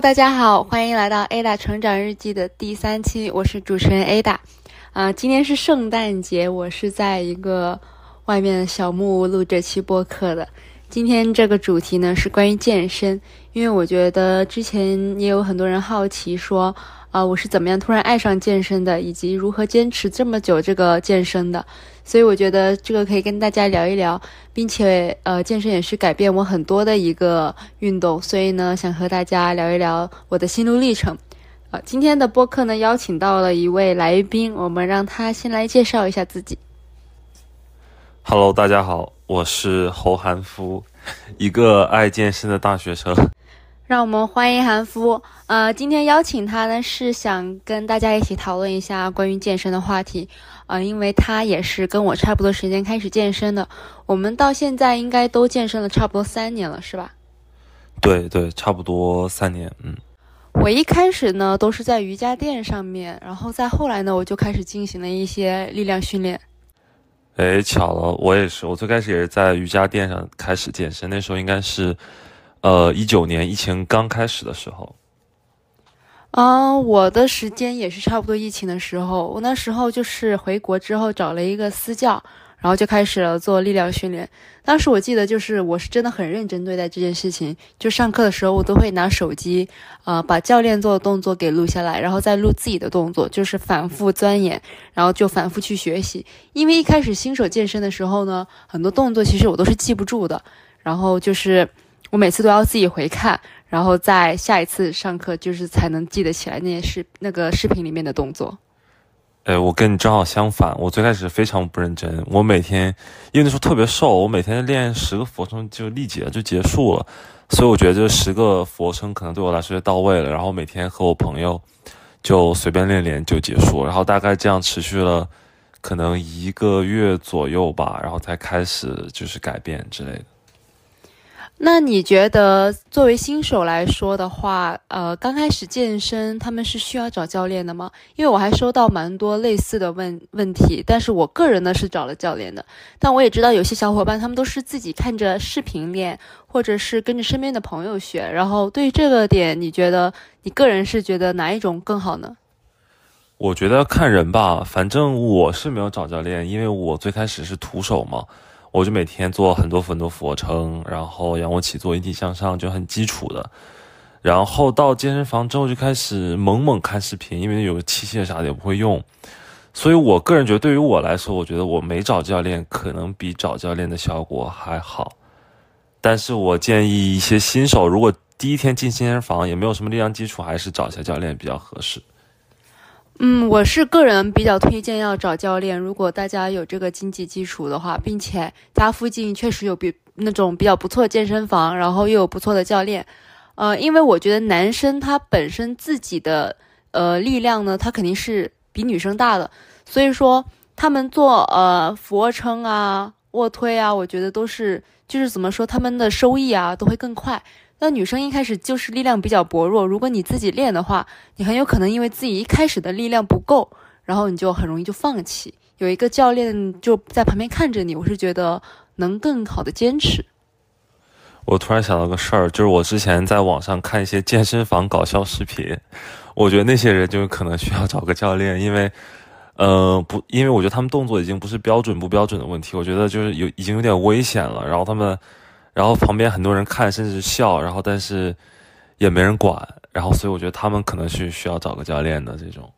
大家好，欢迎来到 Ada 成长日记的第三期，我是主持人 Ada。啊，今天是圣诞节，我是在一个外面的小木屋录这期播客的。今天这个主题呢是关于健身，因为我觉得之前也有很多人好奇说，啊，我是怎么样突然爱上健身的，以及如何坚持这么久这个健身的。所以我觉得这个可以跟大家聊一聊，并且呃，健身也是改变我很多的一个运动，所以呢，想和大家聊一聊我的心路历程。啊，今天的播客呢，邀请到了一位来宾，我们让他先来介绍一下自己。Hello，大家好，我是侯韩夫，一个爱健身的大学生。让我们欢迎韩夫。呃，今天邀请他呢，是想跟大家一起讨论一下关于健身的话题。呃，因为他也是跟我差不多时间开始健身的，我们到现在应该都健身了差不多三年了，是吧？对对，差不多三年。嗯，我一开始呢都是在瑜伽垫上面，然后再后来呢，我就开始进行了一些力量训练。哎，巧了，我也是，我最开始也是在瑜伽垫上开始健身，那时候应该是，呃，一九年疫情刚开始的时候。啊，我的时间也是差不多疫情的时候，我那时候就是回国之后找了一个私教，然后就开始了做力量训练。当时我记得就是我是真的很认真对待这件事情，就上课的时候我都会拿手机，呃，把教练做的动作给录下来，然后再录自己的动作，就是反复钻研，然后就反复去学习。因为一开始新手健身的时候呢，很多动作其实我都是记不住的，然后就是我每次都要自己回看。然后在下一次上课，就是才能记得起来那些视那个视频里面的动作。哎，我跟你正好相反，我最开始非常不认真，我每天因为那时候特别瘦，我每天练十个俯卧撑就力竭就结束了，所以我觉得这十个俯卧撑可能对我来说就到位了。然后每天和我朋友就随便练练就结束，然后大概这样持续了可能一个月左右吧，然后才开始就是改变之类的。那你觉得作为新手来说的话，呃，刚开始健身他们是需要找教练的吗？因为我还收到蛮多类似的问问题，但是我个人呢是找了教练的，但我也知道有些小伙伴他们都是自己看着视频练，或者是跟着身边的朋友学。然后对于这个点，你觉得你个人是觉得哪一种更好呢？我觉得看人吧，反正我是没有找教练，因为我最开始是徒手嘛。我就每天做很多很多俯卧撑，然后仰卧起坐、引体向上，就很基础的。然后到健身房之后就开始猛猛看视频，因为有个器械啥的也不会用。所以我个人觉得，对于我来说，我觉得我没找教练可能比找教练的效果还好。但是我建议一些新手，如果第一天进健身房也没有什么力量基础，还是找一下教练比较合适。嗯，我是个人比较推荐要找教练。如果大家有这个经济基础的话，并且家附近确实有比那种比较不错的健身房，然后又有不错的教练，呃，因为我觉得男生他本身自己的呃力量呢，他肯定是比女生大的，所以说他们做呃俯卧撑啊、卧推啊，我觉得都是就是怎么说，他们的收益啊都会更快。那女生一开始就是力量比较薄弱，如果你自己练的话，你很有可能因为自己一开始的力量不够，然后你就很容易就放弃。有一个教练就在旁边看着你，我是觉得能更好的坚持。我突然想到个事儿，就是我之前在网上看一些健身房搞笑视频，我觉得那些人就可能需要找个教练，因为，呃，不，因为我觉得他们动作已经不是标准不标准的问题，我觉得就是有已经有点危险了，然后他们。然后旁边很多人看，甚至笑，然后但是也没人管，然后所以我觉得他们可能是需要找个教练的这种。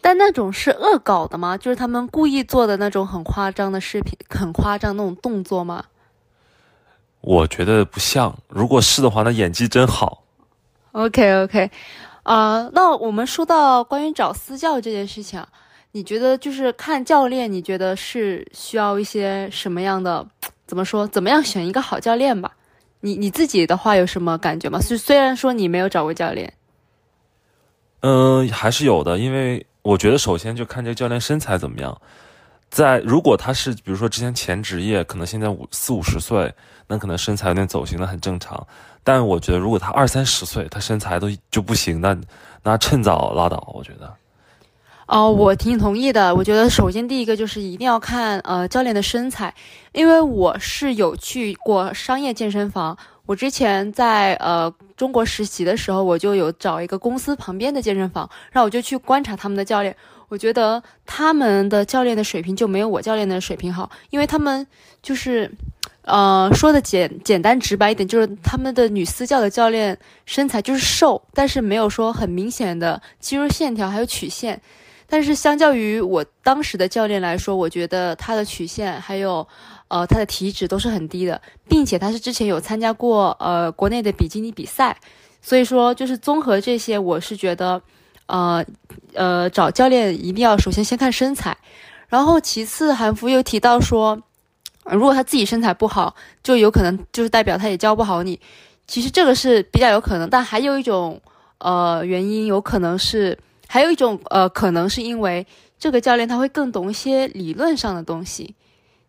但那种是恶搞的吗？就是他们故意做的那种很夸张的视频，很夸张那种动作吗？我觉得不像，如果是的话，那演技真好。OK OK，啊，那我们说到关于找私教这件事情，你觉得就是看教练，你觉得是需要一些什么样的？怎么说？怎么样选一个好教练吧？你你自己的话有什么感觉吗？虽虽然说你没有找过教练，嗯，还是有的。因为我觉得首先就看这个教练身材怎么样。在如果他是比如说之前前职业，可能现在五四五十岁，那可能身材有点走形的很正常。但我觉得如果他二三十岁，他身材都就不行，那那趁早拉倒。我觉得。哦，我挺同意的。我觉得首先第一个就是一定要看呃教练的身材，因为我是有去过商业健身房。我之前在呃中国实习的时候，我就有找一个公司旁边的健身房，然后我就去观察他们的教练。我觉得他们的教练的水平就没有我教练的水平好，因为他们就是，呃，说的简简单直白一点，就是他们的女私教的教练身材就是瘦，但是没有说很明显的肌肉线条还有曲线。但是相较于我当时的教练来说，我觉得他的曲线还有，呃，他的体脂都是很低的，并且他是之前有参加过呃国内的比基尼比赛，所以说就是综合这些，我是觉得，呃，呃，找教练一定要首先先看身材，然后其次韩服又提到说，如果他自己身材不好，就有可能就是代表他也教不好你，其实这个是比较有可能，但还有一种呃原因，有可能是。还有一种呃，可能是因为这个教练他会更懂一些理论上的东西，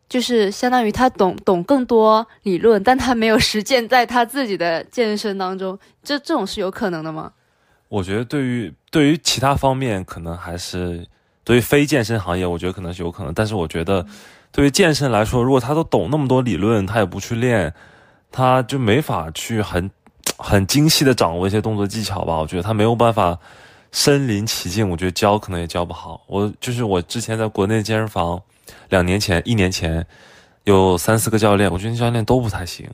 就是相当于他懂懂更多理论，但他没有实践在他自己的健身当中，这这种是有可能的吗？我觉得对于对于其他方面可能还是对于非健身行业，我觉得可能是有可能，但是我觉得对于健身来说，如果他都懂那么多理论，他也不去练，他就没法去很很精细的掌握一些动作技巧吧？我觉得他没有办法。身临其境，我觉得教可能也教不好。我就是我之前在国内健身房，两年前、一年前，有三四个教练，我觉得教练都不太行。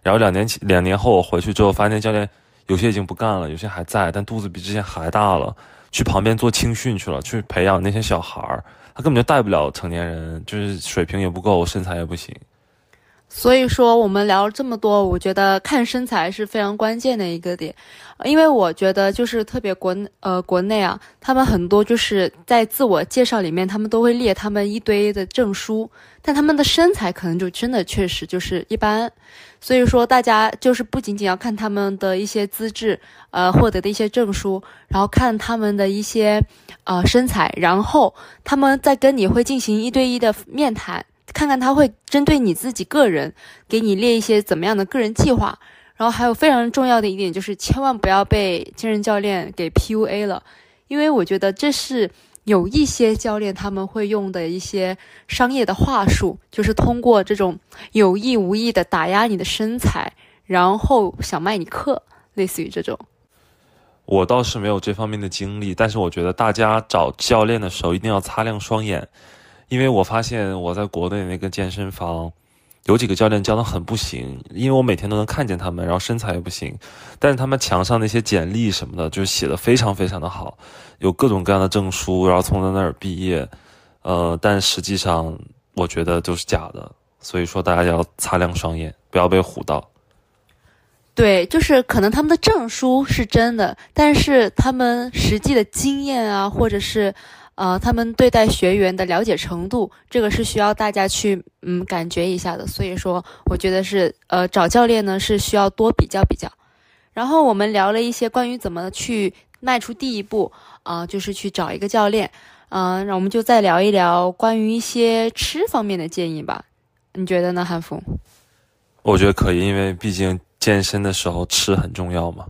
然后两年前、两年后我回去之后，发现教练有些已经不干了，有些还在，但肚子比之前还大了，去旁边做青训去了，去培养那些小孩儿，他根本就带不了成年人，就是水平也不够，身材也不行。所以说，我们聊了这么多，我觉得看身材是非常关键的一个点，因为我觉得就是特别国呃国内啊，他们很多就是在自我介绍里面，他们都会列他们一堆的证书，但他们的身材可能就真的确实就是一般。所以说，大家就是不仅仅要看他们的一些资质，呃，获得的一些证书，然后看他们的一些呃身材，然后他们再跟你会进行一对一的面谈。看看他会针对你自己个人，给你列一些怎么样的个人计划。然后还有非常重要的一点就是，千万不要被健身教练给 PUA 了，因为我觉得这是有一些教练他们会用的一些商业的话术，就是通过这种有意无意的打压你的身材，然后想卖你课，类似于这种。我倒是没有这方面的经历，但是我觉得大家找教练的时候一定要擦亮双眼。因为我发现我在国内那个健身房，有几个教练教的很不行，因为我每天都能看见他们，然后身材也不行，但是他们墙上那些简历什么的，就写的非常非常的好，有各种各样的证书，然后从那儿毕业，呃，但实际上我觉得都是假的，所以说大家要擦亮双眼，不要被唬到。对，就是可能他们的证书是真的，但是他们实际的经验啊，或者是。呃，他们对待学员的了解程度，这个是需要大家去嗯感觉一下的。所以说，我觉得是呃找教练呢是需要多比较比较。然后我们聊了一些关于怎么去迈出第一步啊，就是去找一个教练。嗯，那我们就再聊一聊关于一些吃方面的建议吧。你觉得呢，韩福？我觉得可以，因为毕竟健身的时候吃很重要嘛。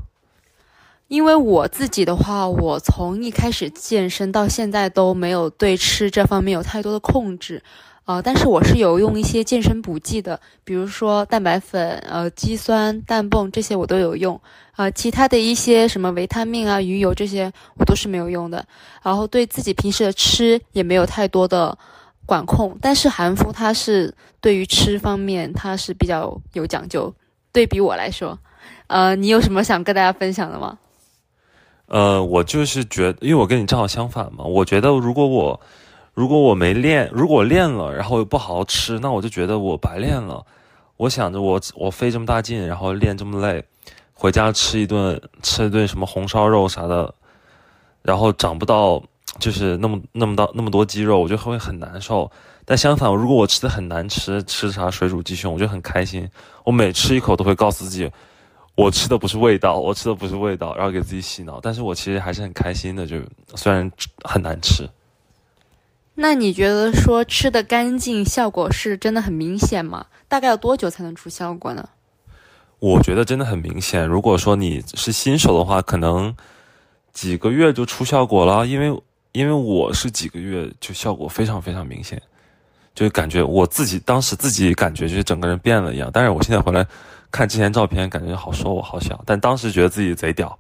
因为我自己的话，我从一开始健身到现在都没有对吃这方面有太多的控制，呃，但是我是有用一些健身补剂的，比如说蛋白粉、呃肌酸、氮泵这些我都有用，呃，其他的一些什么维他命啊、鱼油这些我都是没有用的，然后对自己平时的吃也没有太多的管控，但是韩夫他是对于吃方面他是比较有讲究，对比我来说，呃，你有什么想跟大家分享的吗？呃，我就是觉得，因为我跟你正好相反嘛。我觉得，如果我如果我没练，如果练了，然后又不好好吃，那我就觉得我白练了。我想着我我费这么大劲，然后练这么累，回家吃一顿吃一顿什么红烧肉啥的，然后长不到就是那么那么大那么多肌肉，我就会很难受。但相反，如果我吃的很难吃，吃啥水煮鸡胸，我就很开心。我每吃一口都会告诉自己。我吃的不是味道，我吃的不是味道，然后给自己洗脑。但是我其实还是很开心的，就虽然很难吃。那你觉得说吃的干净，效果是真的很明显吗？大概要多久才能出效果呢？我觉得真的很明显。如果说你是新手的话，可能几个月就出效果了。因为因为我是几个月就效果非常非常明显，就感觉我自己当时自己感觉就是整个人变了一样。但是我现在回来看之前照片，感觉好瘦好小，但当时觉得自己贼屌。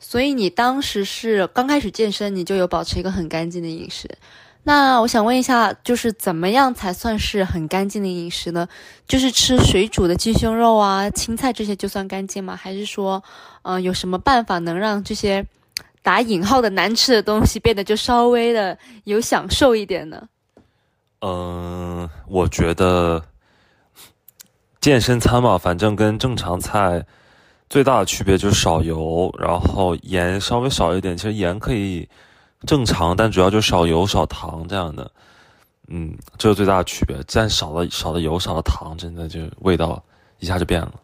所以你当时是刚开始健身，你就有保持一个很干净的饮食。那我想问一下，就是怎么样才算是很干净的饮食呢？就是吃水煮的鸡胸肉啊、青菜这些就算干净吗？还是说，嗯，有什么办法能让这些？打引号的难吃的东西变得就稍微的有享受一点呢。嗯，我觉得健身餐嘛，反正跟正常菜最大的区别就是少油，然后盐稍微少一点。其实盐可以正常，但主要就少油少糖这样的。嗯，这是最大的区别。但少了少了油少了糖，真的就味道一下就变了。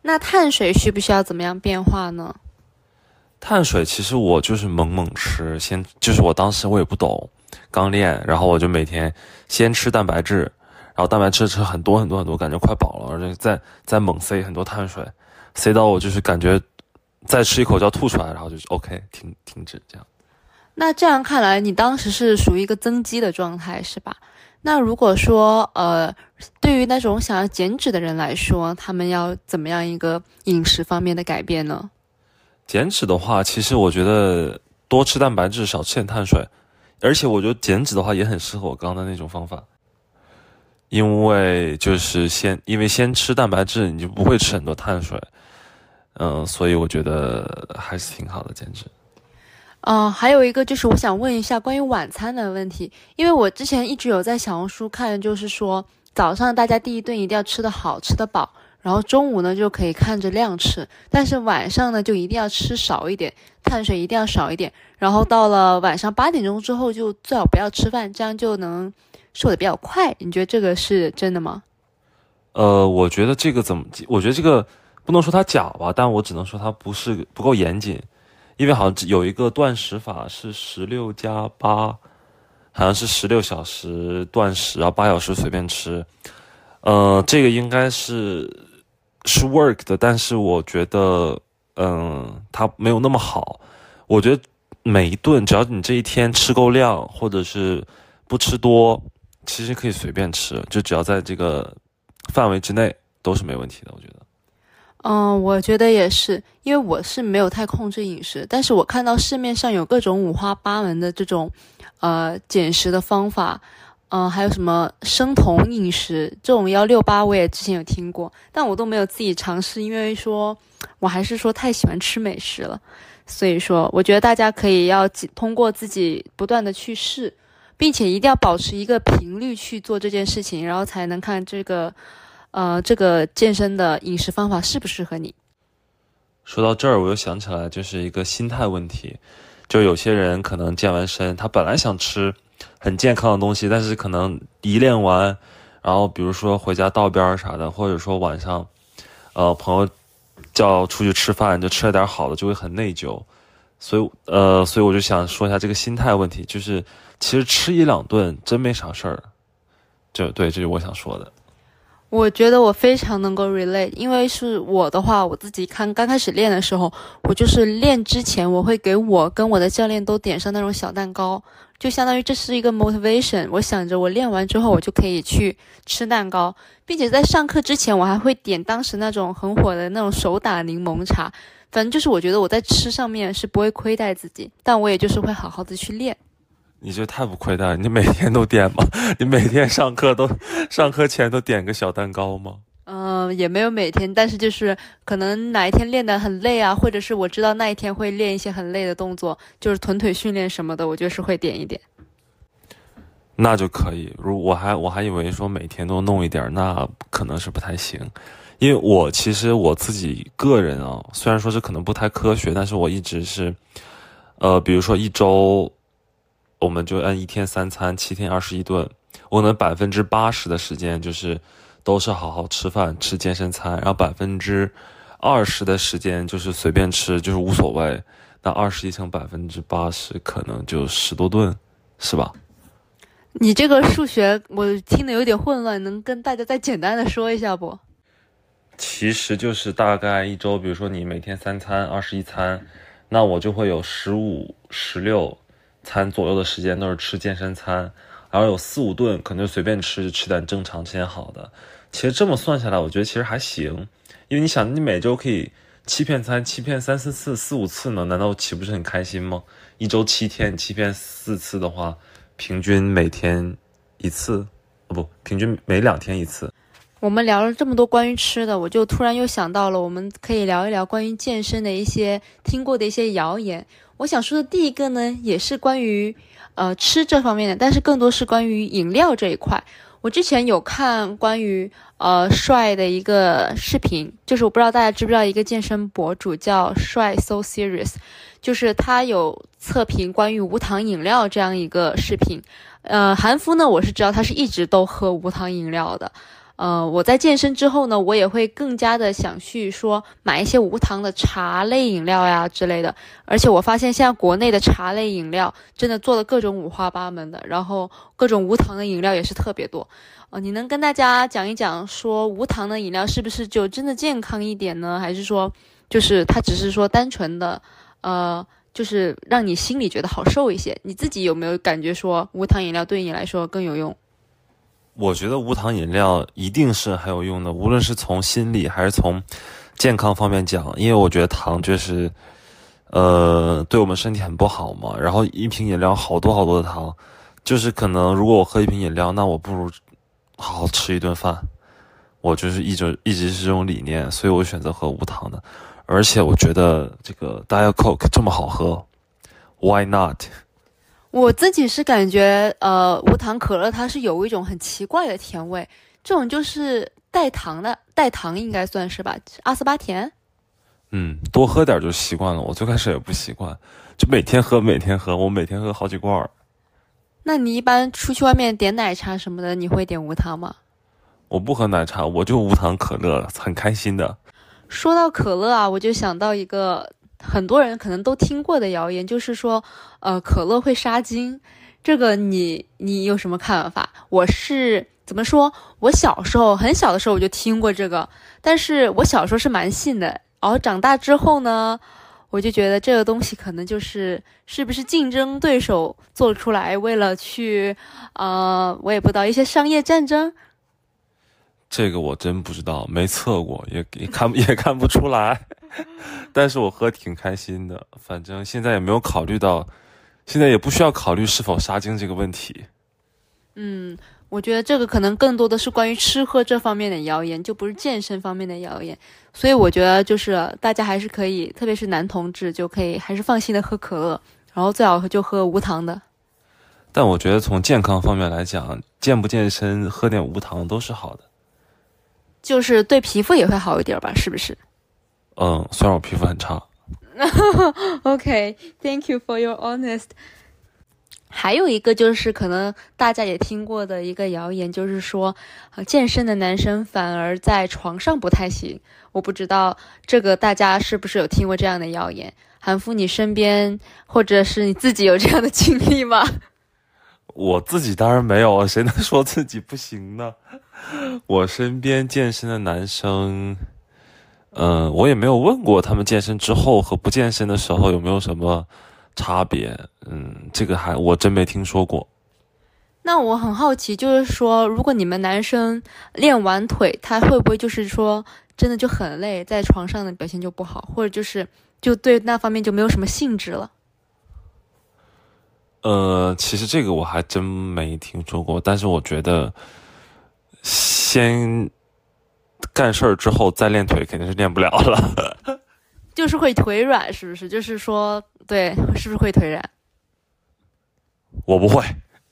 那碳水需不需要怎么样变化呢？碳水其实我就是猛猛吃，先就是我当时我也不懂，刚练，然后我就每天先吃蛋白质，然后蛋白质吃很多很多很多，感觉快饱了，而且在在猛塞很多碳水，塞到我就是感觉再吃一口就要吐出来，然后就 OK 停停止这样。那这样看来，你当时是属于一个增肌的状态是吧？那如果说呃，对于那种想要减脂的人来说，他们要怎么样一个饮食方面的改变呢？减脂的话，其实我觉得多吃蛋白质，少吃点碳水，而且我觉得减脂的话也很适合我刚刚的那种方法，因为就是先因为先吃蛋白质，你就不会吃很多碳水，嗯，所以我觉得还是挺好的减脂。嗯，还有一个就是我想问一下关于晚餐的问题，因为我之前一直有在小红书看，就是说早上大家第一顿一定要吃得好，吃得饱。然后中午呢就可以看着量吃，但是晚上呢就一定要吃少一点，碳水一定要少一点。然后到了晚上八点钟之后就最好不要吃饭，这样就能瘦的比较快。你觉得这个是真的吗？呃，我觉得这个怎么？我觉得这个不能说它假吧，但我只能说它不是不够严谨，因为好像有一个断食法是十六加八，好像是十六小时断食，然后八小时随便吃。呃，这个应该是。是 work 的，但是我觉得，嗯，它没有那么好。我觉得每一顿，只要你这一天吃够量，或者是不吃多，其实可以随便吃，就只要在这个范围之内都是没问题的。我觉得，嗯，我觉得也是，因为我是没有太控制饮食，但是我看到市面上有各种五花八门的这种，呃，减食的方法。嗯，还有什么生酮饮食这种幺六八，我也之前有听过，但我都没有自己尝试，因为说我还是说太喜欢吃美食了，所以说我觉得大家可以要通过自己不断的去试，并且一定要保持一个频率去做这件事情，然后才能看这个，呃，这个健身的饮食方法适不适合你。说到这儿，我又想起来，就是一个心态问题，就有些人可能健完身，他本来想吃。很健康的东西，但是可能一练完，然后比如说回家道边儿啥的，或者说晚上，呃，朋友叫出去吃饭，就吃了点好的，就会很内疚。所以，呃，所以我就想说一下这个心态问题，就是其实吃一两顿真没啥事儿。就对，这是我想说的。我觉得我非常能够 relate，因为是我的话，我自己看刚开始练的时候，我就是练之前，我会给我跟我的教练都点上那种小蛋糕，就相当于这是一个 motivation。我想着我练完之后，我就可以去吃蛋糕，并且在上课之前，我还会点当时那种很火的那种手打柠檬茶。反正就是我觉得我在吃上面是不会亏待自己，但我也就是会好好的去练。你这太不亏待了！你每天都点吗？你每天上课都上课前都点个小蛋糕吗？嗯，也没有每天，但是就是可能哪一天练得很累啊，或者是我知道那一天会练一些很累的动作，就是臀腿训练什么的，我就是会点一点。那就可以。如我还我还以为说每天都弄一点，那可能是不太行。因为我其实我自己个人啊，虽然说是可能不太科学，但是我一直是，呃，比如说一周。我们就按一天三餐，七天二十一顿，我能百分之八十的时间就是都是好好吃饭，吃健身餐，然后百分之二十的时间就是随便吃，就是无所谓。那二十一乘百分之八十，可能就十多顿，是吧？你这个数学我听得有点混乱，能跟大家再简单的说一下不？其实就是大概一周，比如说你每天三餐二十一餐，那我就会有十五、十六。餐左右的时间都是吃健身餐，然后有四五顿可能就随便吃，吃点正常吃点好的。其实这么算下来，我觉得其实还行，因为你想，你每周可以欺骗餐，欺骗三四次、四五次呢，难道岂不是很开心吗？一周七天，欺骗四次的话，平均每天一次，哦不，平均每两天一次。我们聊了这么多关于吃的，我就突然又想到了，我们可以聊一聊关于健身的一些听过的一些谣言。我想说的第一个呢，也是关于呃吃这方面的，但是更多是关于饮料这一块。我之前有看关于呃帅的一个视频，就是我不知道大家知不知道一个健身博主叫帅 So Serious，就是他有测评关于无糖饮料这样一个视频。呃，韩夫呢，我是知道他是一直都喝无糖饮料的。呃，我在健身之后呢，我也会更加的想去说买一些无糖的茶类饮料呀之类的。而且我发现现在国内的茶类饮料真的做的各种五花八门的，然后各种无糖的饮料也是特别多。呃，你能跟大家讲一讲，说无糖的饮料是不是就真的健康一点呢？还是说，就是它只是说单纯的，呃，就是让你心里觉得好受一些？你自己有没有感觉说无糖饮料对你来说更有用？我觉得无糖饮料一定是很有用的，无论是从心理还是从健康方面讲，因为我觉得糖就是，呃，对我们身体很不好嘛。然后一瓶饮料好多好多的糖，就是可能如果我喝一瓶饮料，那我不如好好吃一顿饭。我就是一直一直是这种理念，所以我选择喝无糖的。而且我觉得这个 Diet Coke 这么好喝，Why not？我自己是感觉，呃，无糖可乐它是有一种很奇怪的甜味，这种就是带糖的，带糖应该算是吧，阿斯巴甜。嗯，多喝点就习惯了。我最开始也不习惯，就每天喝，每天喝，我每天喝好几罐。那你一般出去外面点奶茶什么的，你会点无糖吗？我不喝奶茶，我就无糖可乐，很开心的。说到可乐啊，我就想到一个。很多人可能都听过的谣言，就是说，呃，可乐会杀精，这个你你有什么看法？我是怎么说？我小时候很小的时候我就听过这个，但是我小时候是蛮信的。然后长大之后呢，我就觉得这个东西可能就是是不是竞争对手做出来，为了去，呃，我也不知道一些商业战争。这个我真不知道，没测过，也也看 也看不出来。但是我喝挺开心的，反正现在也没有考虑到，现在也不需要考虑是否杀精这个问题。嗯，我觉得这个可能更多的是关于吃喝这方面的谣言，就不是健身方面的谣言。所以我觉得就是大家还是可以，特别是男同志就可以还是放心的喝可乐，然后最好就喝无糖的。但我觉得从健康方面来讲，健不健身喝点无糖都是好的。就是对皮肤也会好一点吧，是不是？嗯，虽然我皮肤很差。OK，Thank you for your honest。还有一个就是可能大家也听过的一个谣言，就是说，健身的男生反而在床上不太行。我不知道这个大家是不是有听过这样的谣言？韩夫，你身边或者是你自己有这样的经历吗？我自己当然没有，谁能说自己不行呢？我身边健身的男生，嗯，我也没有问过他们健身之后和不健身的时候有没有什么差别。嗯，这个还我真没听说过。那我很好奇，就是说，如果你们男生练完腿，他会不会就是说真的就很累，在床上的表现就不好，或者就是就对那方面就没有什么兴致了？呃，其实这个我还真没听说过，但是我觉得。先干事儿之后再练腿肯定是练不了了，就是会腿软，是不是？就是说，对，是不是会腿软？我不会。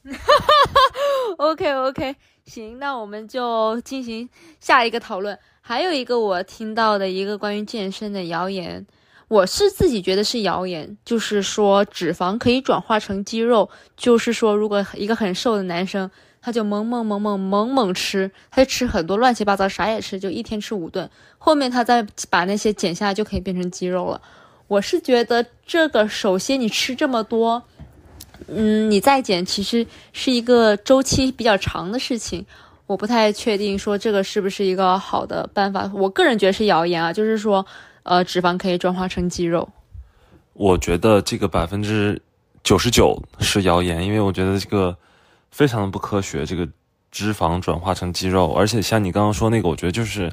OK OK，行，那我们就进行下一个讨论。还有一个我听到的一个关于健身的谣言，我是自己觉得是谣言，就是说脂肪可以转化成肌肉，就是说如果一个很瘦的男生。他就猛猛猛猛猛猛吃，他就吃很多乱七八糟，啥也吃，就一天吃五顿。后面他再把那些减下来，就可以变成肌肉了。我是觉得这个，首先你吃这么多，嗯，你再减，其实是一个周期比较长的事情。我不太确定说这个是不是一个好的办法。我个人觉得是谣言啊，就是说，呃，脂肪可以转化成肌肉。我觉得这个百分之。九十九是谣言，因为我觉得这个非常的不科学。这个脂肪转化成肌肉，而且像你刚刚说那个，我觉得就是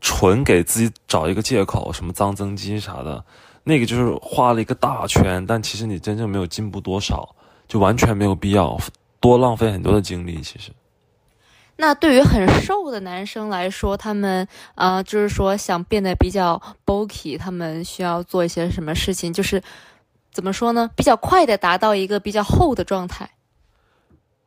纯给自己找一个借口，什么脏增肌啥的，那个就是画了一个大圈，但其实你真正没有进步多少，就完全没有必要多浪费很多的精力。其实。那对于很瘦的男生来说，他们呃，就是说想变得比较 bulky，他们需要做一些什么事情？就是怎么说呢？比较快的达到一个比较厚的状态。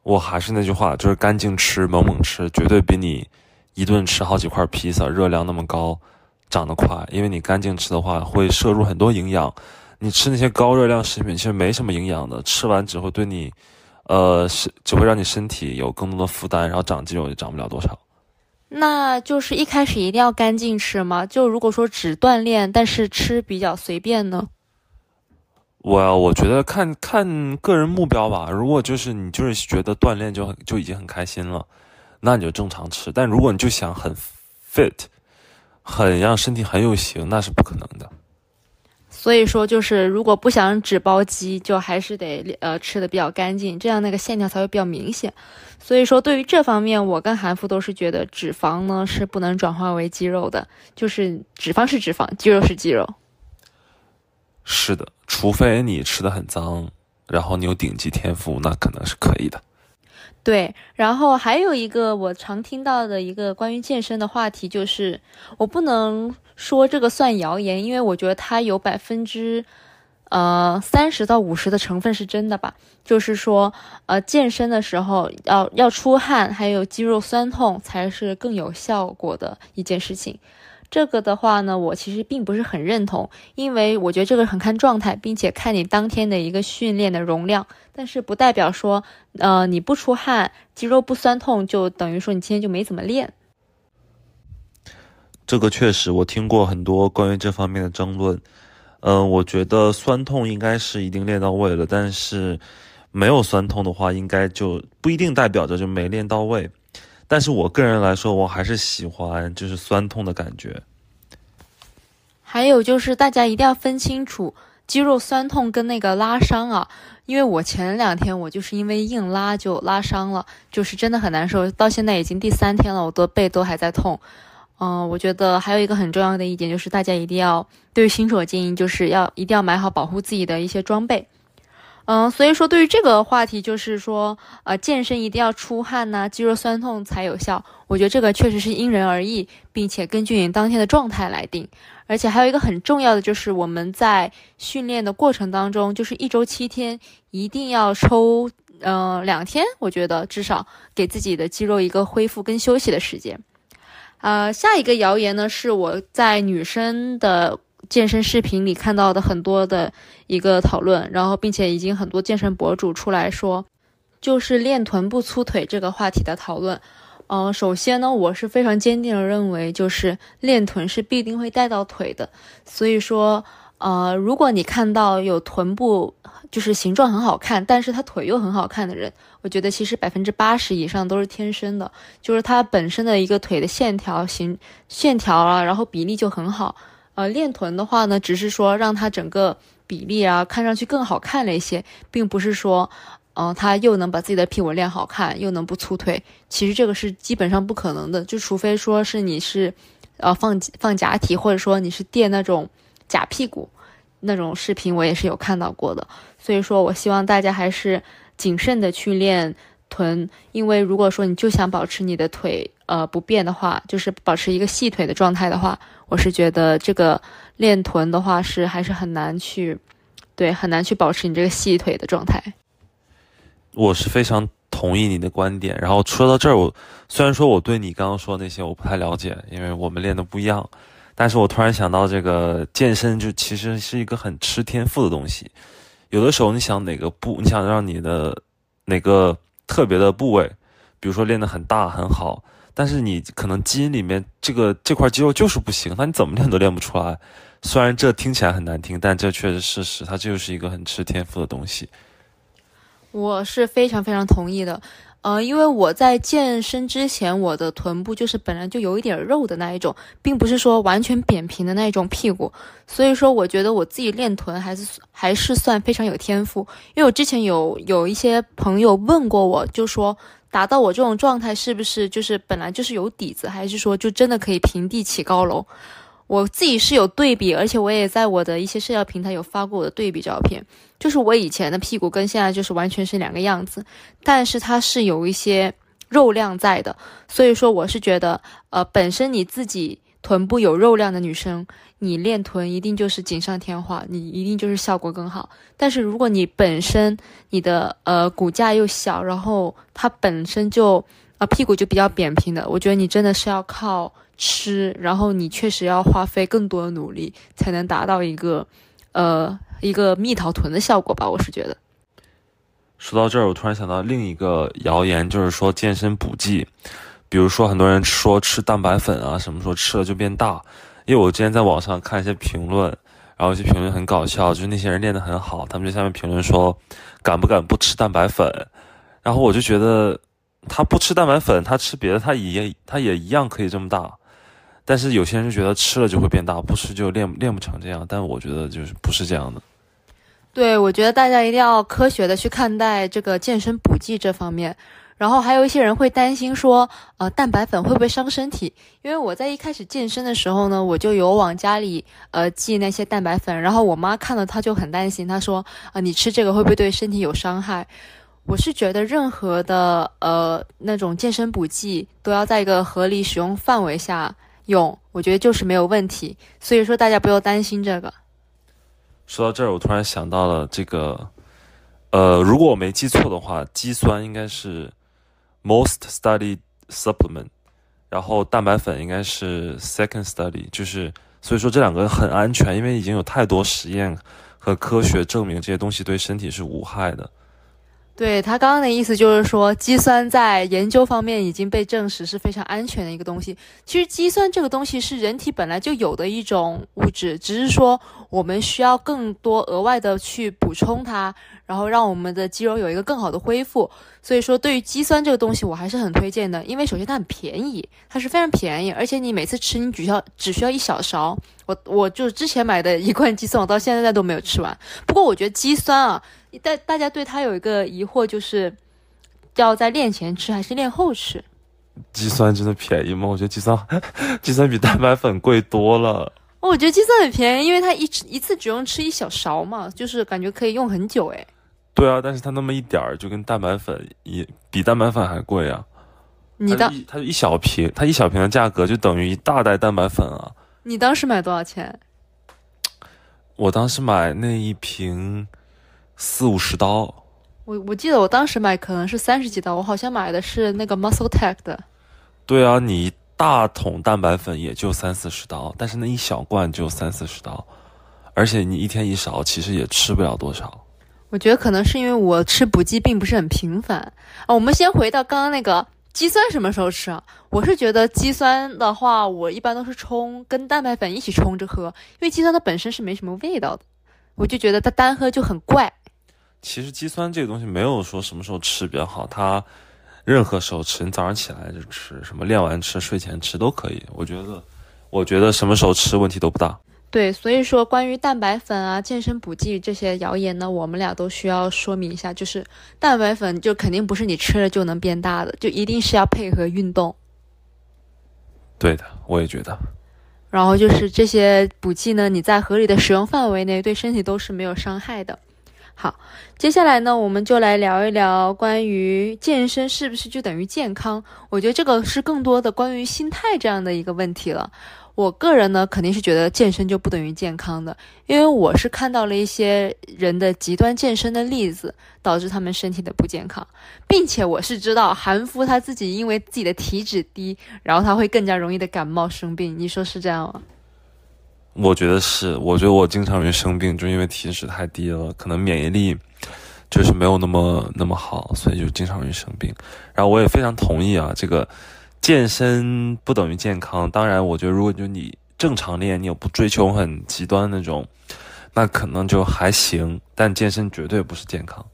我还是那句话，就是干净吃，猛猛吃，绝对比你一顿吃好几块披萨，热量那么高，长得快。因为你干净吃的话，会摄入很多营养。你吃那些高热量食品，其实没什么营养的，吃完只会对你。呃，是只会让你身体有更多的负担，然后长肌肉也长不了多少。那就是一开始一定要干净吃吗？就如果说只锻炼，但是吃比较随便呢？我我觉得看看个人目标吧。如果就是你就是觉得锻炼就很就已经很开心了，那你就正常吃。但如果你就想很 fit，很让身体很有型，那是不可能的。所以说，就是如果不想纸包肌，就还是得呃吃的比较干净，这样那个线条才会比较明显。所以说，对于这方面，我跟韩复都是觉得脂肪呢是不能转化为肌肉的，就是脂肪是脂肪，肌肉是肌肉。是的，除非你吃的很脏，然后你有顶级天赋，那可能是可以的。对，然后还有一个我常听到的一个关于健身的话题，就是我不能。说这个算谣言，因为我觉得它有百分之，呃三十到五十的成分是真的吧。就是说，呃，健身的时候要要出汗，还有肌肉酸痛才是更有效果的一件事情。这个的话呢，我其实并不是很认同，因为我觉得这个很看状态，并且看你当天的一个训练的容量。但是不代表说，呃，你不出汗，肌肉不酸痛，就等于说你今天就没怎么练。这个确实，我听过很多关于这方面的争论。嗯，我觉得酸痛应该是一定练到位了，但是没有酸痛的话，应该就不一定代表着就没练到位。但是我个人来说，我还是喜欢就是酸痛的感觉。还有就是大家一定要分清楚肌肉酸痛跟那个拉伤啊，因为我前两天我就是因为硬拉就拉伤了，就是真的很难受，到现在已经第三天了，我的背都还在痛。嗯，我觉得还有一个很重要的一点就是，大家一定要对于新手建议，就是要一定要买好保护自己的一些装备。嗯，所以说对于这个话题，就是说，呃，健身一定要出汗呐，肌肉酸痛才有效。我觉得这个确实是因人而异，并且根据你当天的状态来定。而且还有一个很重要的就是，我们在训练的过程当中，就是一周七天，一定要抽嗯两天，我觉得至少给自己的肌肉一个恢复跟休息的时间。呃，下一个谣言呢，是我在女生的健身视频里看到的很多的一个讨论，然后并且已经很多健身博主出来说，就是练臀部粗腿这个话题的讨论。嗯，首先呢，我是非常坚定的认为，就是练臀是必定会带到腿的，所以说。呃，如果你看到有臀部就是形状很好看，但是他腿又很好看的人，我觉得其实百分之八十以上都是天生的，就是他本身的一个腿的线条形线条啊，然后比例就很好。呃，练臀的话呢，只是说让它整个比例啊看上去更好看了一些，并不是说，嗯，它又能把自己的屁股练好看，又能不粗腿。其实这个是基本上不可能的，就除非说是你是，呃，放放假体，或者说你是垫那种。假屁股那种视频我也是有看到过的，所以说我希望大家还是谨慎的去练臀，因为如果说你就想保持你的腿呃不变的话，就是保持一个细腿的状态的话，我是觉得这个练臀的话是还是很难去，对，很难去保持你这个细腿的状态。我是非常同意你的观点，然后说到这儿，我虽然说我对你刚刚说那些我不太了解，因为我们练的不一样。但是我突然想到，这个健身就其实是一个很吃天赋的东西。有的时候，你想哪个部，你想让你的哪个特别的部位，比如说练得很大很好，但是你可能基因里面这个这块肌肉就是不行，那你怎么练都练不出来。虽然这听起来很难听，但这确实事实，它就是一个很吃天赋的东西。我是非常非常同意的。呃，因为我在健身之前，我的臀部就是本来就有一点肉的那一种，并不是说完全扁平的那一种屁股，所以说我觉得我自己练臀还是还是算非常有天赋。因为我之前有有一些朋友问过我，就说达到我这种状态是不是就是本来就是有底子，还是说就真的可以平地起高楼？我自己是有对比，而且我也在我的一些社交平台有发过我的对比照片，就是我以前的屁股跟现在就是完全是两个样子，但是它是有一些肉量在的，所以说我是觉得，呃，本身你自己臀部有肉量的女生，你练臀一定就是锦上添花，你一定就是效果更好。但是如果你本身你的呃骨架又小，然后它本身就啊屁股就比较扁平的，我觉得你真的是要靠。吃，然后你确实要花费更多的努力，才能达到一个，呃，一个蜜桃臀的效果吧。我是觉得。说到这儿，我突然想到另一个谣言，就是说健身补剂，比如说很多人说吃蛋白粉啊，什么时候吃了就变大。因为我之前在网上看一些评论，然后一些评论很搞笑，就是那些人练得很好，他们就下面评论说，敢不敢不吃蛋白粉？然后我就觉得，他不吃蛋白粉，他吃别的，他也他也一样可以这么大。但是有些人就觉得吃了就会变大，不吃就练练不成这样。但我觉得就是不是这样的。对，我觉得大家一定要科学的去看待这个健身补剂这方面。然后还有一些人会担心说，呃，蛋白粉会不会伤身体？因为我在一开始健身的时候呢，我就有往家里呃寄那些蛋白粉，然后我妈看了她就很担心，她说啊，你吃这个会不会对身体有伤害？我是觉得任何的呃那种健身补剂都要在一个合理使用范围下。用，我觉得就是没有问题，所以说大家不要担心这个。说到这儿，我突然想到了这个，呃，如果我没记错的话，肌酸应该是 most studied supplement，然后蛋白粉应该是 second study，就是所以说这两个很安全，因为已经有太多实验和科学证明这些东西对身体是无害的。对他刚刚的意思就是说，肌酸在研究方面已经被证实是非常安全的一个东西。其实肌酸这个东西是人体本来就有的一种物质，只是说我们需要更多额外的去补充它，然后让我们的肌肉有一个更好的恢复。所以说，对于肌酸这个东西，我还是很推荐的，因为首先它很便宜，它是非常便宜，而且你每次吃你只需要只需要一小勺。我我就之前买的一罐肌酸，我到现在都没有吃完。不过我觉得肌酸啊。大大家对它有一个疑惑，就是要在练前吃还是练后吃？肌酸真的便宜吗？我觉得肌酸，肌酸比蛋白粉贵多了。我觉得肌酸很便宜，因为它一吃一次只用吃一小勺嘛，就是感觉可以用很久哎。对啊，但是它那么一点儿，就跟蛋白粉一比蛋白粉还贵啊。你的它就一小瓶，它一小瓶的价格就等于一大袋蛋白粉啊。你当时买多少钱？我当时买那一瓶。四五十刀，我我记得我当时买可能是三十几刀，我好像买的是那个 Muscle Tech 的。对啊，你大桶蛋白粉也就三四十刀，但是那一小罐就三四十刀，而且你一天一勺，其实也吃不了多少。我觉得可能是因为我吃补剂并不是很频繁啊。我们先回到刚刚那个肌酸什么时候吃啊？我是觉得肌酸的话，我一般都是冲跟蛋白粉一起冲着喝，因为肌酸它本身是没什么味道的，我就觉得它单喝就很怪。其实肌酸这个东西没有说什么时候吃比较好，它任何时候吃，你早上起来就吃，什么练完吃、睡前吃都可以。我觉得，我觉得什么时候吃问题都不大。对，所以说关于蛋白粉啊、健身补剂这些谣言呢，我们俩都需要说明一下，就是蛋白粉就肯定不是你吃了就能变大的，就一定是要配合运动。对的，我也觉得。然后就是这些补剂呢，你在合理的使用范围内，对身体都是没有伤害的。好，接下来呢，我们就来聊一聊关于健身是不是就等于健康？我觉得这个是更多的关于心态这样的一个问题了。我个人呢，肯定是觉得健身就不等于健康的，因为我是看到了一些人的极端健身的例子，导致他们身体的不健康，并且我是知道韩夫他自己因为自己的体脂低，然后他会更加容易的感冒生病。你说是这样吗？我觉得是，我觉得我经常容易生病，就因为体脂太低了，可能免疫力就是没有那么那么好，所以就经常容易生病。然后我也非常同意啊，这个健身不等于健康。当然，我觉得如果就你正常练，你又不追求很极端那种，那可能就还行。但健身绝对不是健康。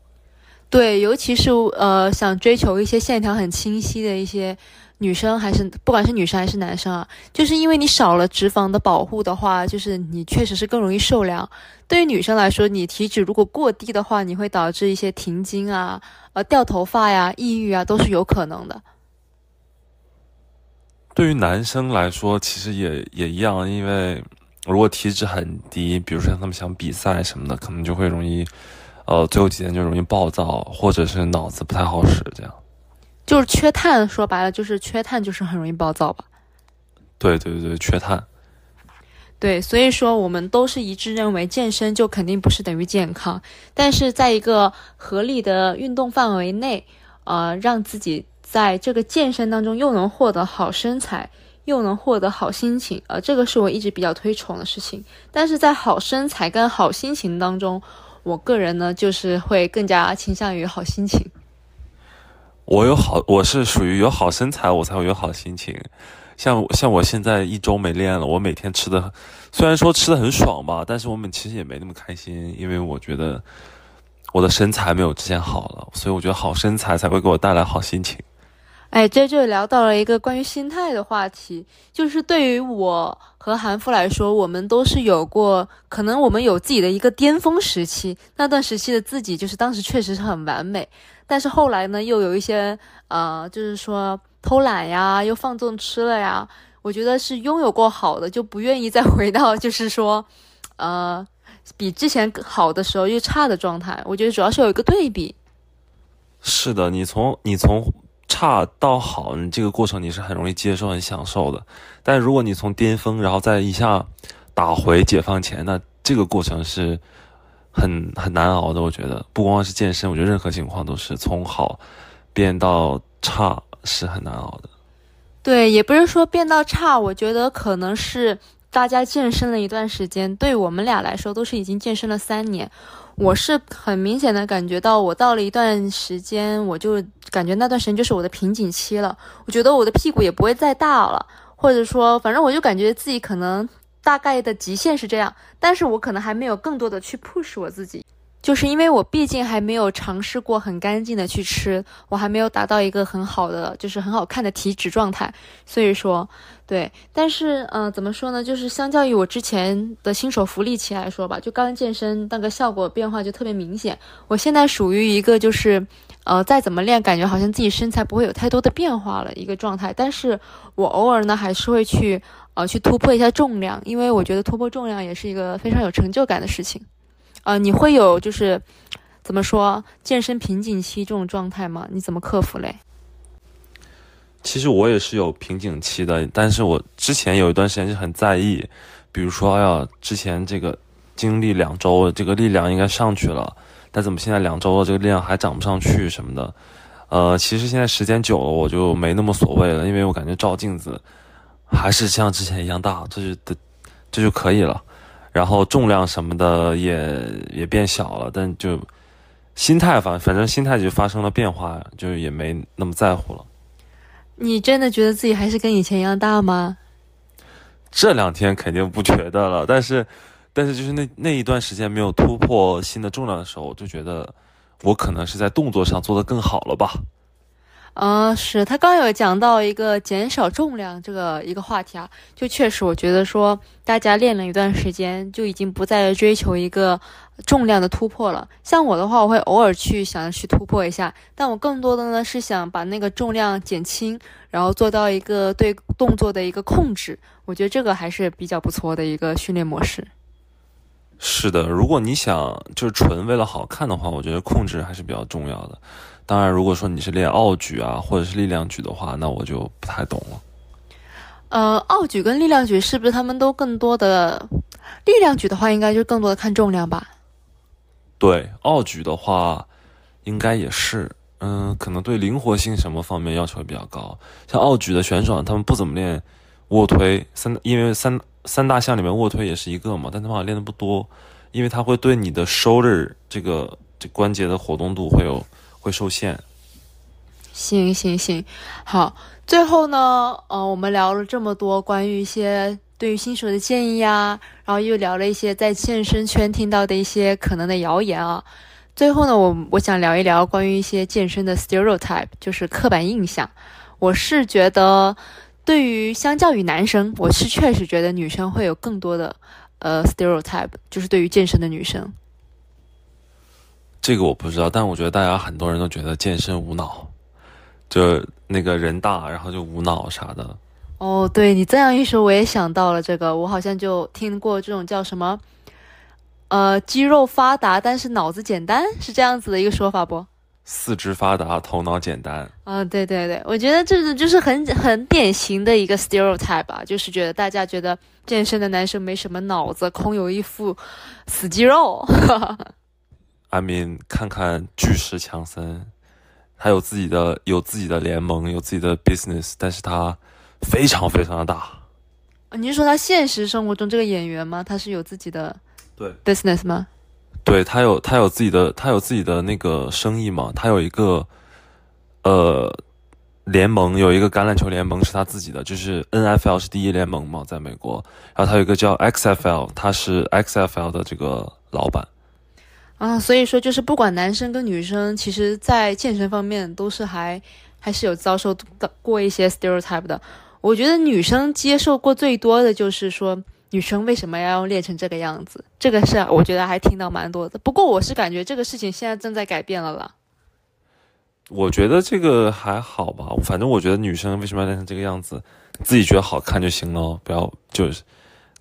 对，尤其是呃想追求一些线条很清晰的一些女生，还是不管是女生还是男生啊，就是因为你少了脂肪的保护的话，就是你确实是更容易受凉。对于女生来说，你体脂如果过低的话，你会导致一些停经啊、呃掉头发呀、抑郁啊，都是有可能的。对于男生来说，其实也也一样，因为如果体脂很低，比如说他们想比赛什么的，可能就会容易，呃，最后几天就容易暴躁，或者是脑子不太好使，这样。就是缺碳，说白了就是缺碳，就是很容易暴躁吧。对对对，缺碳。对，所以说我们都是一致认为，健身就肯定不是等于健康，但是在一个合理的运动范围内，呃，让自己。在这个健身当中，又能获得好身材，又能获得好心情，呃，这个是我一直比较推崇的事情。但是在好身材跟好心情当中，我个人呢，就是会更加倾向于好心情。我有好，我是属于有好身材，我才会有好心情。像像我现在一周没练了，我每天吃的，虽然说吃的很爽吧，但是我们其实也没那么开心，因为我觉得我的身材没有之前好了，所以我觉得好身材才会给我带来好心情。哎，这就聊到了一个关于心态的话题，就是对于我和韩夫来说，我们都是有过，可能我们有自己的一个巅峰时期，那段时期的自己就是当时确实是很完美，但是后来呢，又有一些呃，就是说偷懒呀，又放纵吃了呀，我觉得是拥有过好的，就不愿意再回到就是说，呃，比之前好的时候又差的状态。我觉得主要是有一个对比。是的，你从你从。差到好，你这个过程你是很容易接受、很享受的。但如果你从巅峰，然后再一下打回解放前，那这个过程是很很难熬的。我觉得不光是健身，我觉得任何情况都是从好变到差是很难熬的。对，也不是说变到差，我觉得可能是大家健身了一段时间，对我们俩来说都是已经健身了三年。我是很明显的感觉到，我到了一段时间，我就感觉那段时间就是我的瓶颈期了。我觉得我的屁股也不会再大了，或者说，反正我就感觉自己可能大概的极限是这样，但是我可能还没有更多的去 push 我自己。就是因为我毕竟还没有尝试过很干净的去吃，我还没有达到一个很好的，就是很好看的体脂状态，所以说，对，但是，嗯，怎么说呢？就是相较于我之前的新手福利期来说吧，就刚健身那个效果变化就特别明显。我现在属于一个就是，呃，再怎么练，感觉好像自己身材不会有太多的变化了一个状态。但是我偶尔呢，还是会去，呃，去突破一下重量，因为我觉得突破重量也是一个非常有成就感的事情。呃，你会有就是怎么说健身瓶颈期这种状态吗？你怎么克服嘞？其实我也是有瓶颈期的，但是我之前有一段时间就很在意，比如说，哎呀，之前这个经历两周，这个力量应该上去了，但怎么现在两周了，这个力量还涨不上去什么的？呃，其实现在时间久了，我就没那么所谓了，因为我感觉照镜子还是像之前一样大，这就的这就可以了。然后重量什么的也也变小了，但就心态反反正心态就发生了变化，就也没那么在乎了。你真的觉得自己还是跟以前一样大吗？这两天肯定不觉得了，但是但是就是那那一段时间没有突破新的重量的时候，我就觉得我可能是在动作上做得更好了吧。嗯，是他刚有讲到一个减少重量这个一个话题啊，就确实我觉得说大家练了一段时间，就已经不再追求一个重量的突破了。像我的话，我会偶尔去想去突破一下，但我更多的呢是想把那个重量减轻，然后做到一个对动作的一个控制。我觉得这个还是比较不错的一个训练模式。是的，如果你想就是纯为了好看的话，我觉得控制还是比较重要的。当然，如果说你是练奥举啊，或者是力量举的话，那我就不太懂了。呃，奥举跟力量举是不是他们都更多的？力量举的话，应该就更多的看重量吧？对，奥举的话，应该也是，嗯，可能对灵活性什么方面要求会比较高。像奥举的选手，他们不怎么练卧推三，因为三三大项里面卧推也是一个嘛，但他们好像练的不多，因为它会对你的 shoulder 这个这关节的活动度会有。会受限。行行行，好，最后呢，呃，我们聊了这么多关于一些对于新手的建议呀，然后又聊了一些在健身圈听到的一些可能的谣言啊。最后呢，我我想聊一聊关于一些健身的 stereotype，就是刻板印象。我是觉得，对于相较于男生，我是确实觉得女生会有更多的呃 stereotype，就是对于健身的女生。这个我不知道，但我觉得大家很多人都觉得健身无脑，就那个人大，然后就无脑啥的。哦，对你这样一说，我也想到了这个，我好像就听过这种叫什么。呃，肌肉发达，但是脑子简单，是这样子的一个说法不？四肢发达，头脑简单。啊，对对对，我觉得这个就是很很典型的一个 stereotype 吧，就是觉得大家觉得健身的男生没什么脑子，空有一副死肌肉。I mean，看看巨石强森，他有自己的有自己的联盟，有自己的 business，但是他非常非常的大。你是说他现实生活中这个演员吗？他是有自己的？对，business 吗？对他有他有自己的他有自己的那个生意嘛？他有一个呃联盟，有一个橄榄球联盟是他自己的，就是 N F L 是第一联盟嘛，在美国。然后他有一个叫 X F L，他是 X F L 的这个老板。啊，所以说就是不管男生跟女生，其实在健身方面都是还还是有遭受过一些 stereotype 的。我觉得女生接受过最多的就是说。女生为什么要练成这个样子？这个事我觉得还听到蛮多的。不过我是感觉这个事情现在正在改变了啦。我觉得这个还好吧，反正我觉得女生为什么要练成这个样子，自己觉得好看就行了，不要就是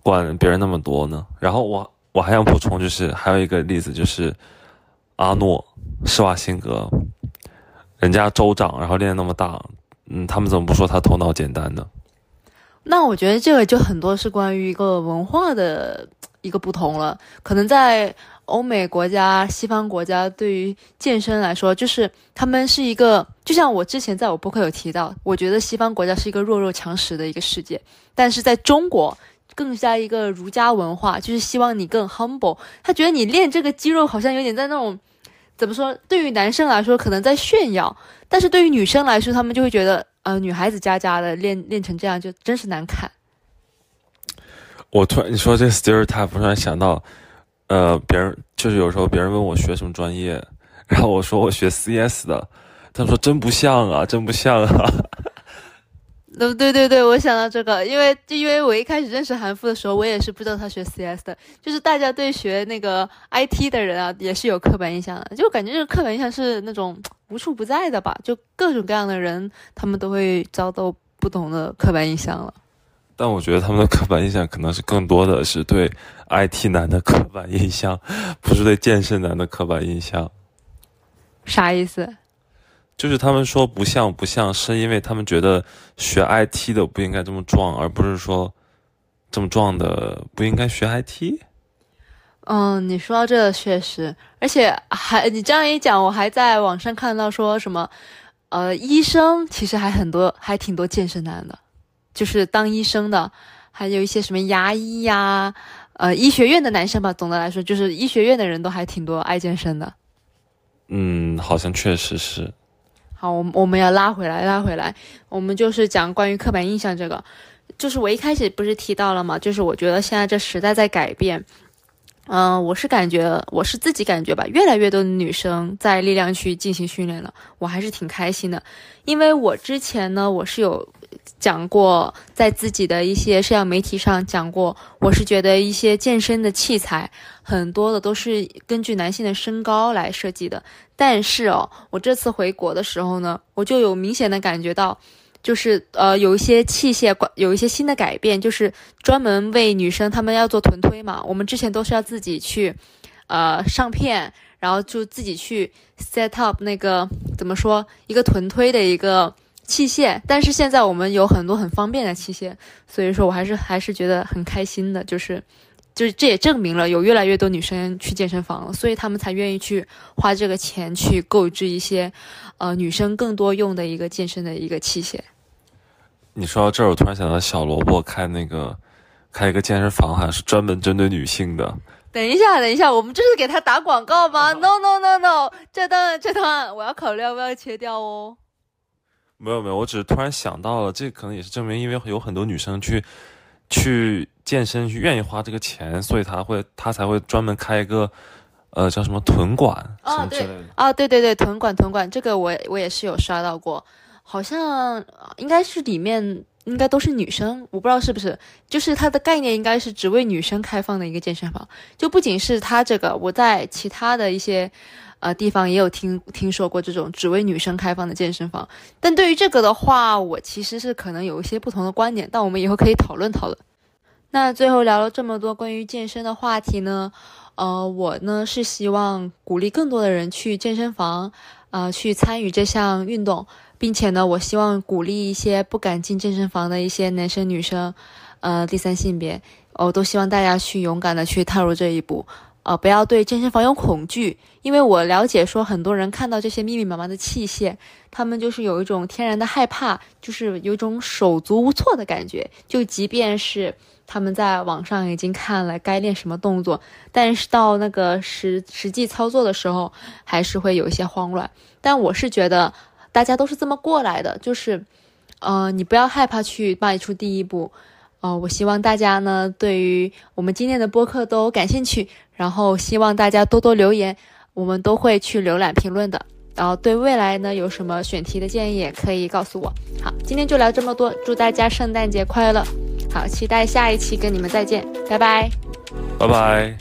管别人那么多呢。然后我我还想补充，就是还有一个例子，就是阿诺施瓦辛格，人家州长，然后练那么大，嗯，他们怎么不说他头脑简单呢？那我觉得这个就很多是关于一个文化的一个不同了。可能在欧美国家、西方国家，对于健身来说，就是他们是一个，就像我之前在我博客有提到，我觉得西方国家是一个弱肉强食的一个世界。但是在中国，更加一个儒家文化，就是希望你更 humble。他觉得你练这个肌肉好像有点在那种，怎么说？对于男生来说，可能在炫耀；但是对于女生来说，他们就会觉得。呃，女孩子家家的练练成这样，就真是难看。我突然你说这 stereotype，突然想到，呃，别人就是有时候别人问我学什么专业，然后我说我学 CS 的，他们说真不像啊，真不像啊。对对对对，我想到这个，因为就因为我一开始认识韩复的时候，我也是不知道他学 CS 的，就是大家对学那个 IT 的人啊，也是有刻板印象的，就感觉这个刻板印象是那种无处不在的吧，就各种各样的人，他们都会遭到不同的刻板印象了。但我觉得他们的刻板印象可能是更多的是对 IT 男的刻板印象，不是对健身男的刻板印象。啥意思？就是他们说不像不像，是因为他们觉得学 IT 的不应该这么壮，而不是说这么壮的不应该学 IT。嗯，你说到这确实，而且还你这样一讲，我还在网上看到说什么，呃，医生其实还很多，还挺多健身男的，就是当医生的，还有一些什么牙医呀，呃，医学院的男生吧。总的来说，就是医学院的人都还挺多爱健身的。嗯，好像确实是。好，我我们要拉回来，拉回来，我们就是讲关于刻板印象这个，就是我一开始不是提到了嘛？就是我觉得现在这时代在改变，嗯，我是感觉，我是自己感觉吧，越来越多的女生在力量区进行训练了，我还是挺开心的，因为我之前呢，我是有。讲过，在自己的一些社交媒体上讲过，我是觉得一些健身的器材很多的都是根据男性的身高来设计的。但是哦，我这次回国的时候呢，我就有明显的感觉到，就是呃有一些器械有一些新的改变，就是专门为女生她们要做臀推嘛。我们之前都是要自己去，呃上片，然后就自己去 set up 那个怎么说一个臀推的一个。器械，但是现在我们有很多很方便的器械，所以说我还是还是觉得很开心的，就是，就是这也证明了有越来越多女生去健身房了，所以他们才愿意去花这个钱去购置一些，呃，女生更多用的一个健身的一个器械。你说到这儿，我突然想到小萝卜开那个开一个健身房，好像是专门针对女性的。等一下，等一下，我们这是给他打广告吗？No No No No，这段这段我要考虑要不要切掉哦。没有没有，我只是突然想到了，这可能也是证明，因为有很多女生去去健身，去愿意花这个钱，所以她会她才会专门开一个呃，叫什么臀管哦什么之对类的。啊，对对对，臀管臀管，这个我我也是有刷到过，好像呃应该是里面应该都是女生，我不知道是不是，就是它的概念应该是只为女生开放的一个健身房，就不仅是它这个，我在其他的一些呃地方也有听听说过这种只为女生开放的健身房，但对于这个的话，我其实是可能有一些不同的观点，但我们以后可以讨论讨论。那最后聊了这么多关于健身的话题呢，呃，我呢是希望鼓励更多的人去健身房，啊、去参与这项运动，并且呢，我希望鼓励一些不敢进健身房的一些男生女生，呃，第三性别，我都希望大家去勇敢的去踏入这一步，呃，不要对健身房有恐惧，因为我了解说很多人看到这些密密麻麻的器械，他们就是有一种天然的害怕，就是有一种手足无措的感觉，就即便是。他们在网上已经看了该练什么动作，但是到那个实实际操作的时候，还是会有一些慌乱。但我是觉得大家都是这么过来的，就是，呃，你不要害怕去迈出第一步。哦我希望大家呢对于我们今天的播客都感兴趣然后希望大家多多留言我们都会去浏览评论的。然后对未来呢有什么选题的建议也可以告诉我。好今天就聊这么多祝大家圣诞节快乐。好期待下一期跟你们再见拜拜。拜拜。